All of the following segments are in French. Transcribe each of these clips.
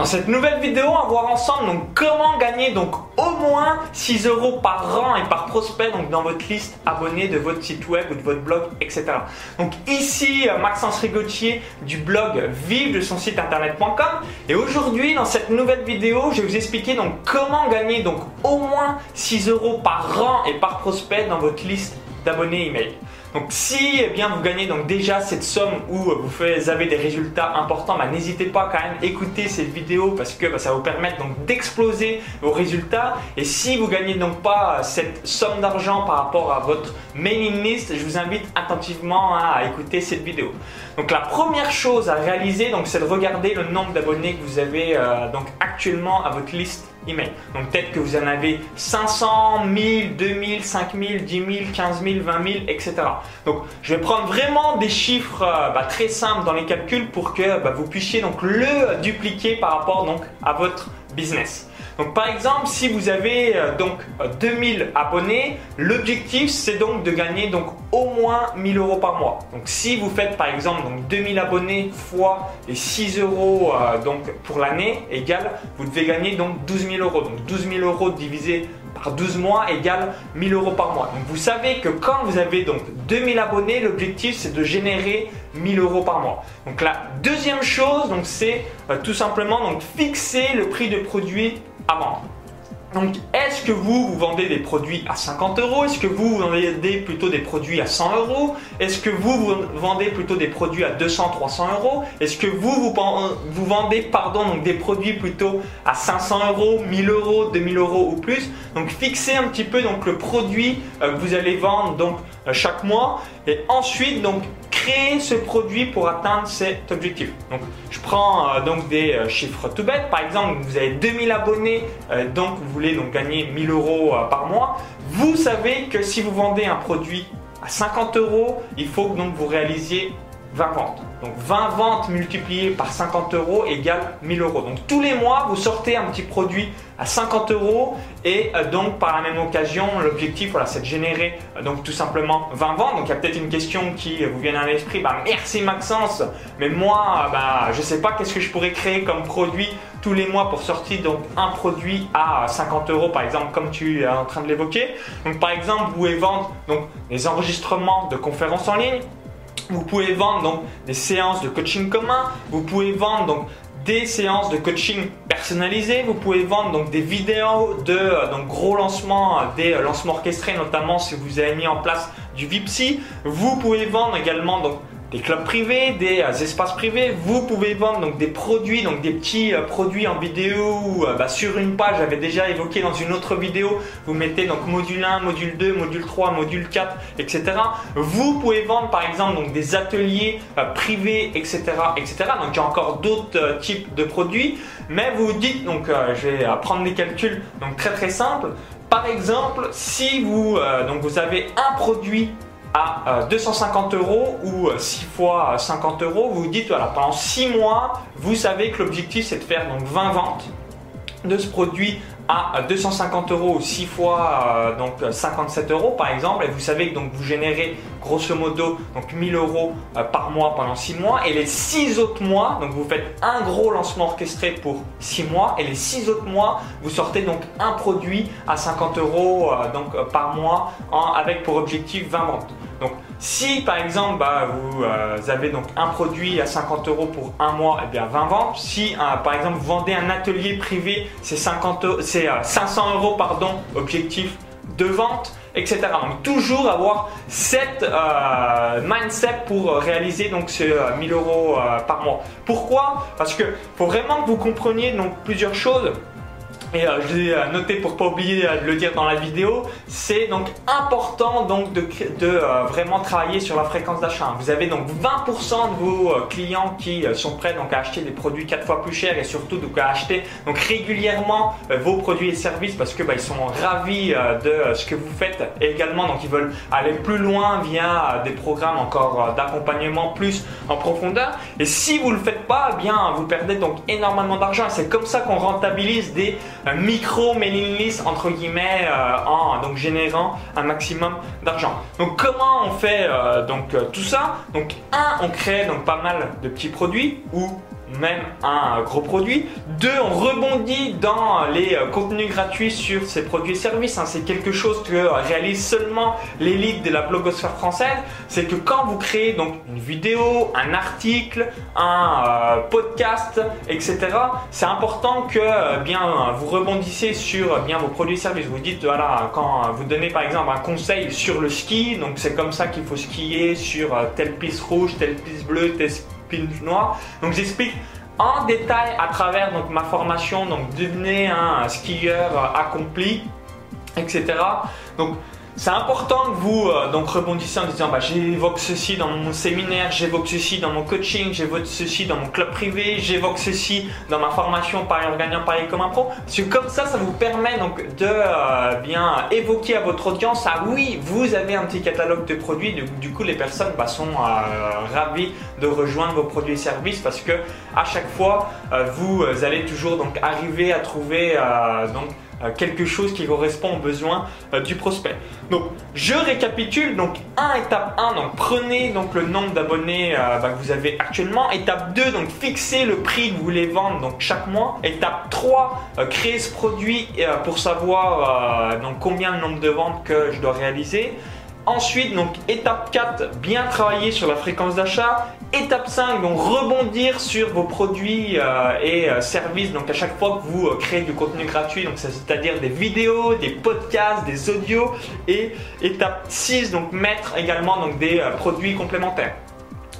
Dans cette nouvelle vidéo, on va voir ensemble donc comment gagner donc au moins 6 euros par an et par prospect donc dans votre liste abonnée de votre site web ou de votre blog, etc. Donc ici euh, Maxence Rigotier du blog vive de son site internet.com et aujourd'hui dans cette nouvelle vidéo, je vais vous expliquer donc comment gagner donc au moins 6 euros par an et par prospect dans votre liste d'abonnés email. Donc si eh bien, vous gagnez donc déjà cette somme où vous avez des résultats importants, bah, n'hésitez pas quand même à écouter cette vidéo parce que bah, ça va vous permettre donc d'exploser vos résultats. Et si vous gagnez donc pas cette somme d'argent par rapport à votre mailing list, je vous invite attentivement à écouter cette vidéo. Donc la première chose à réaliser, c'est de regarder le nombre d'abonnés que vous avez euh, donc actuellement à votre liste Donc peut-être que vous en avez 500, 1000, 2000, 5000, 10 000, 15 000, 20 000, etc. Donc je vais prendre vraiment des chiffres euh, bah, très simples dans les calculs pour que bah, vous puissiez donc le dupliquer par rapport donc à votre business. Donc par exemple, si vous avez euh, donc 2000 euh, abonnés, l'objectif c'est donc de gagner donc au moins 1000 euros par mois. Donc si vous faites par exemple donc 2000 abonnés fois les 6 euros euh, donc pour l'année égale, vous devez gagner donc 12 000 euros. Donc 12 000 euros divisé par 12 mois égale 1000 euros par mois. Donc vous savez que quand vous avez donc 2000 abonnés, l'objectif c'est de générer 1000 euros par mois. Donc la deuxième chose, donc c'est tout simplement donc fixer le prix de produit donc, est-ce que vous, vous vendez des produits à 50 euros? Est-ce que vous, vous vendez plutôt des produits à 100 euros? Est-ce que vous, vous vendez plutôt des produits à 200, 300 euros? Est-ce que vous, vous, vendez pardon, donc des produits plutôt à 500 euros, 1000 euros, 2000 euros ou plus? Donc, fixez un petit peu donc, le produit euh, que vous allez vendre euh, chaque mois. Et ensuite, donc, créer ce produit pour atteindre cet objectif. Donc, je prends euh, donc des euh, chiffres tout bêtes. Par exemple, vous avez 2000 abonnés, euh, donc vous voulez donc gagner 1000 euros par mois. Vous savez que si vous vendez un produit à 50 euros, il faut que donc vous réalisiez 20 ventes. Donc 20 ventes multipliées par 50 euros égale 1000 euros. Donc tous les mois, vous sortez un petit produit à 50 euros et euh, donc par la même occasion, l'objectif, voilà, c'est de générer euh, donc tout simplement 20 ventes. Donc il y a peut-être une question qui vous vient à l'esprit. Bah, merci Maxence, mais moi, bah, je ne sais pas qu'est-ce que je pourrais créer comme produit tous les mois pour sortir donc un produit à 50 euros par exemple comme tu es en train de l'évoquer. Donc par exemple, vous pouvez vendre donc des enregistrements de conférences en ligne vous pouvez vendre donc des séances de coaching commun. Vous pouvez vendre donc des séances de coaching personnalisées. Vous pouvez vendre donc des vidéos de euh, gros lancements, euh, des euh, lancements orchestrés, notamment si vous avez mis en place du VIPSI. Vous pouvez vendre également donc des clubs privés, des euh, espaces privés. Vous pouvez vendre donc des produits, donc des petits euh, produits en vidéo euh, bah, sur une page. J'avais déjà évoqué dans une autre vidéo. Vous mettez donc module 1, module 2, module 3, module 4, etc. Vous pouvez vendre par exemple donc des ateliers privés, etc., etc. Donc il y a encore d'autres types de produits. Mais vous dites donc, je vais prendre des calculs donc très très simples. Par exemple, si vous donc vous avez un produit à 250 euh, euros ou 6 euh, fois 50 euros, vous vous dites voilà, pendant 6 mois, vous savez que l'objectif c'est de faire donc 20 ventes de ce produit à 250 euros ou 6 fois euh, donc 57 euros par exemple. Et vous savez que donc vous générez grosso modo donc 1000 euros par mois pendant 6 mois. Et les 6 autres mois donc vous faites un gros lancement orchestré pour 6 mois. Et les 6 autres mois vous sortez donc un produit à 50 euros donc par mois avec pour objectif 20 ventes donc, si par exemple bah, vous, euh, avez donc un produit à 50 euros pour un mois, et eh bien 20 ventes. Si euh, par exemple vous vendez un atelier privé, c'est 50, c'est 500 euh, euros pardon, objectif de vente, etc. Donc toujours avoir cette mindset pour réaliser donc ce 1000 euros par mois. Pourquoi? Parce que faut vraiment que vous compreniez donc plusieurs choses. Et euh, je l'ai euh, noté pour pas oublier euh, de le dire dans la vidéo, c'est donc important donc de, vraiment travailler sur la fréquence d'achat. Vous avez donc 20% de vos clients qui sont prêts donc à acheter des produits 4 fois plus chers et surtout donc à acheter donc régulièrement vos produits et services parce que bah, ils sont ravis de ce que vous faites et également donc ils veulent aller plus loin via des programmes encore d'accompagnement plus en profondeur. Et si vous le faites pas, eh bien vous perdez donc énormément d'argent. C'est comme ça qu'on rentabilise des un micro mailing list entre guillemets euh, en donc générant un maximum d'argent. Donc comment on fait euh, donc euh, tout ça? Donc un, on crée donc pas mal de petits produits ou même un gros produit. Deux, on rebondit dans les euh, contenus gratuits sur ces produits et services. Hein. C'est quelque chose que réalise seulement l'élite de la blogosphère française. C'est que quand vous créez donc une vidéo, un article, un euh, podcast, etc., c'est important que euh, bien vous rebondissiez sur bien vos produits et services. Vous dites voilà quand vous donnez par exemple un conseil sur le ski, donc c'est comme ça qu'il faut skier sur telle piste rouge, telle piste bleue, telle piste noire. Donc j'explique en détail à travers donc, ma formation, donc devenez un skieur accompli, etc. Donc c'est important que vous euh, donc rebondissez en disant bah, j'évoque ceci dans mon séminaire, j'évoque ceci dans mon coaching, j'évoque ceci dans mon club privé, j'évoque ceci dans ma formation Paris gagnant, Paris comme un pro. Parce que comme ça, ça vous permet donc de euh, bien évoquer à votre audience ah oui, vous avez un petit catalogue de produits. Du, coup, les personnes bah, sont euh, ravies de rejoindre vos produits et services parce que à chaque fois, vous allez toujours donc arriver à trouver donc euh, quelque chose qui correspond aux besoins euh, du prospect. Donc je récapitule, donc 1 étape 1, donc prenez donc le nombre d'abonnés euh, bah, que vous avez actuellement. Étape 2, donc fixez le prix que vous voulez vendre donc chaque mois. Étape 3, créer ce produit pour savoir donc combien le nombre de ventes que je dois réaliser. Ensuite, donc étape 4, bien travailler sur la fréquence d'achat. Étape 5, donc rebondir sur vos produits euh, et euh, services. Donc à chaque fois que vous euh, créez du contenu gratuit, c'est-à-dire des vidéos, des podcasts, des audios. Et étape 6, donc mettre également des produits complémentaires.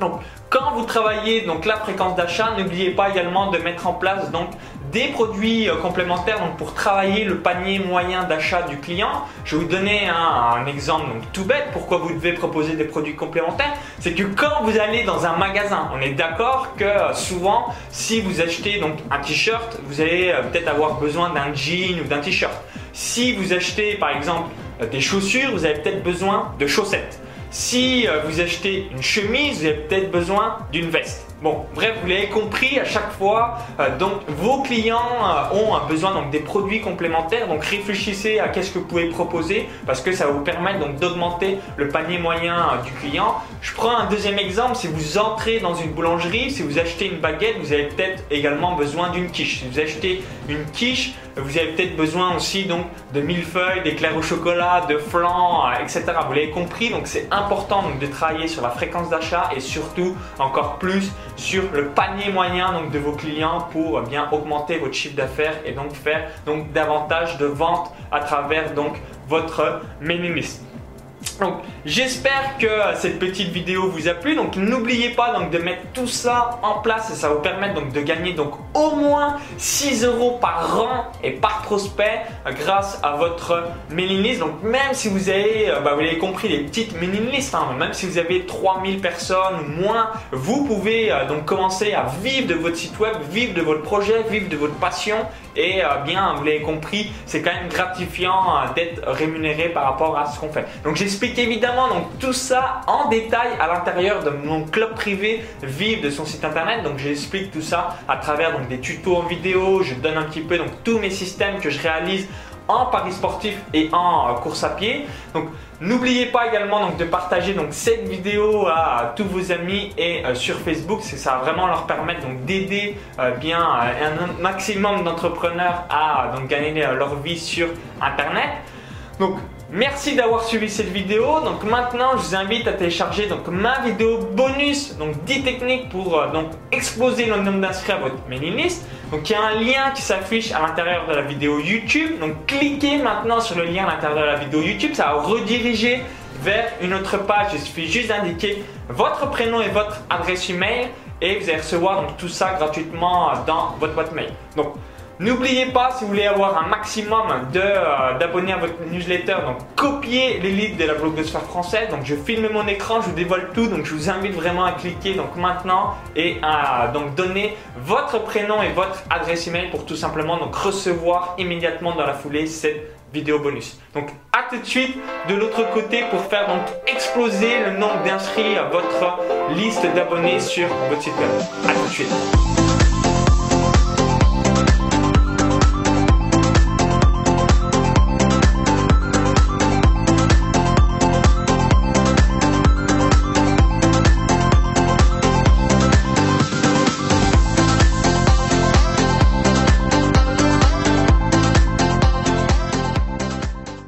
Donc quand vous travaillez donc la fréquence d'achat, n'oubliez pas également de mettre en place donc des produits euh, complémentaires pour travailler le panier moyen d'achat du client. Je vais vous donner un, exemple donc tout bête pourquoi vous devez proposer des produits complémentaires? C'est que quand vous allez dans un magasin, on est d'accord que euh, souvent si vous achetez donc un t-shirt, vous allez euh, peut-être avoir besoin d'un jean ou d'un t-shirt. Si vous achetez par exemple des chaussures, vous avez peut-être besoin de chaussettes. Si euh, vous achetez une chemise, vous avez peut-être besoin d'une veste. Bon, bref, vous l'avez compris, à chaque fois, euh, donc vos clients euh, ont un besoin donc des produits complémentaires. Donc réfléchissez à qu'est-ce que vous pouvez proposer parce que ça va vous permettre donc d'augmenter le panier moyen du client. Je prends un deuxième exemple. Si vous entrez dans une boulangerie, si vous achetez une baguette, vous avez peut-être également besoin d'une quiche. Si vous achetez une quiche, vous avez peut-être besoin aussi donc de millefeuilles, d'éclairs au chocolat, de flan, etc. Vous l'avez compris. Donc c'est important de travailler sur la fréquence d'achat et surtout encore plus sur le panier moyen de vos clients pour bien augmenter votre chiffre d'affaires et donc faire davantage de ventes à travers votre mailing. Donc j'espère que cette petite vidéo vous a plu. Donc n'oubliez pas donc de mettre tout ça en place et ça vous permettre donc de gagner donc au moins 6 euros par an et par prospect grâce à votre mailing list. Donc même si vous avez, euh, bah, vous l'avez compris, les petites mailing lists, hein, même si vous avez 3000 personnes ou moins, vous pouvez euh, donc commencer à vivre de votre site web, vivre de votre projet, vivre de votre passion et euh, bien, vous l'avez compris, c'est quand même gratifiant d'être rémunéré par rapport à ce qu'on fait. Donc évidemment donc, tout ça en détail à l'intérieur de mon club privé Vive de son site internet. Donc j'explique tout ça à travers donc, des tutos en vidéo, je donne un petit peu donc, tous mes systèmes que je réalise en paris sportif et en euh, course à pied. Donc n'oubliez pas également donc, de partager donc, cette vidéo à, tous vos amis et euh, sur Facebook, c'est ça va vraiment leur permettre donc d'aider euh, bien un maximum d'entrepreneurs à donc gagner leur vie sur internet. Donc Merci d'avoir suivi cette vidéo. Donc maintenant, je vous invite à télécharger donc ma vidéo bonus, donc 10 techniques pour euh, donc exploser le nombre d'inscrits à votre mailing list. Donc il y a un lien qui s'affiche à l'intérieur de la vidéo YouTube. Donc cliquez maintenant sur le lien à l'intérieur de la vidéo YouTube, ça va rediriger vers une autre page. Il suffit juste d'indiquer votre prénom et votre adresse email et vous allez recevoir donc tout ça gratuitement dans votre boîte mail. Donc N'oubliez pas, si vous voulez avoir un maximum euh, d'abonnés à votre newsletter, donc copiez les leads de la blogosphère française. Donc je filme mon écran, je vous dévoile tout, donc je vous invite vraiment à cliquer donc maintenant et à donc donner votre prénom et votre adresse email pour tout simplement recevoir immédiatement dans la foulée cette vidéo bonus. Donc à tout de suite de l'autre côté pour faire donc exploser le nombre d'inscrits à votre liste d'abonnés sur votre site web. À tout de suite.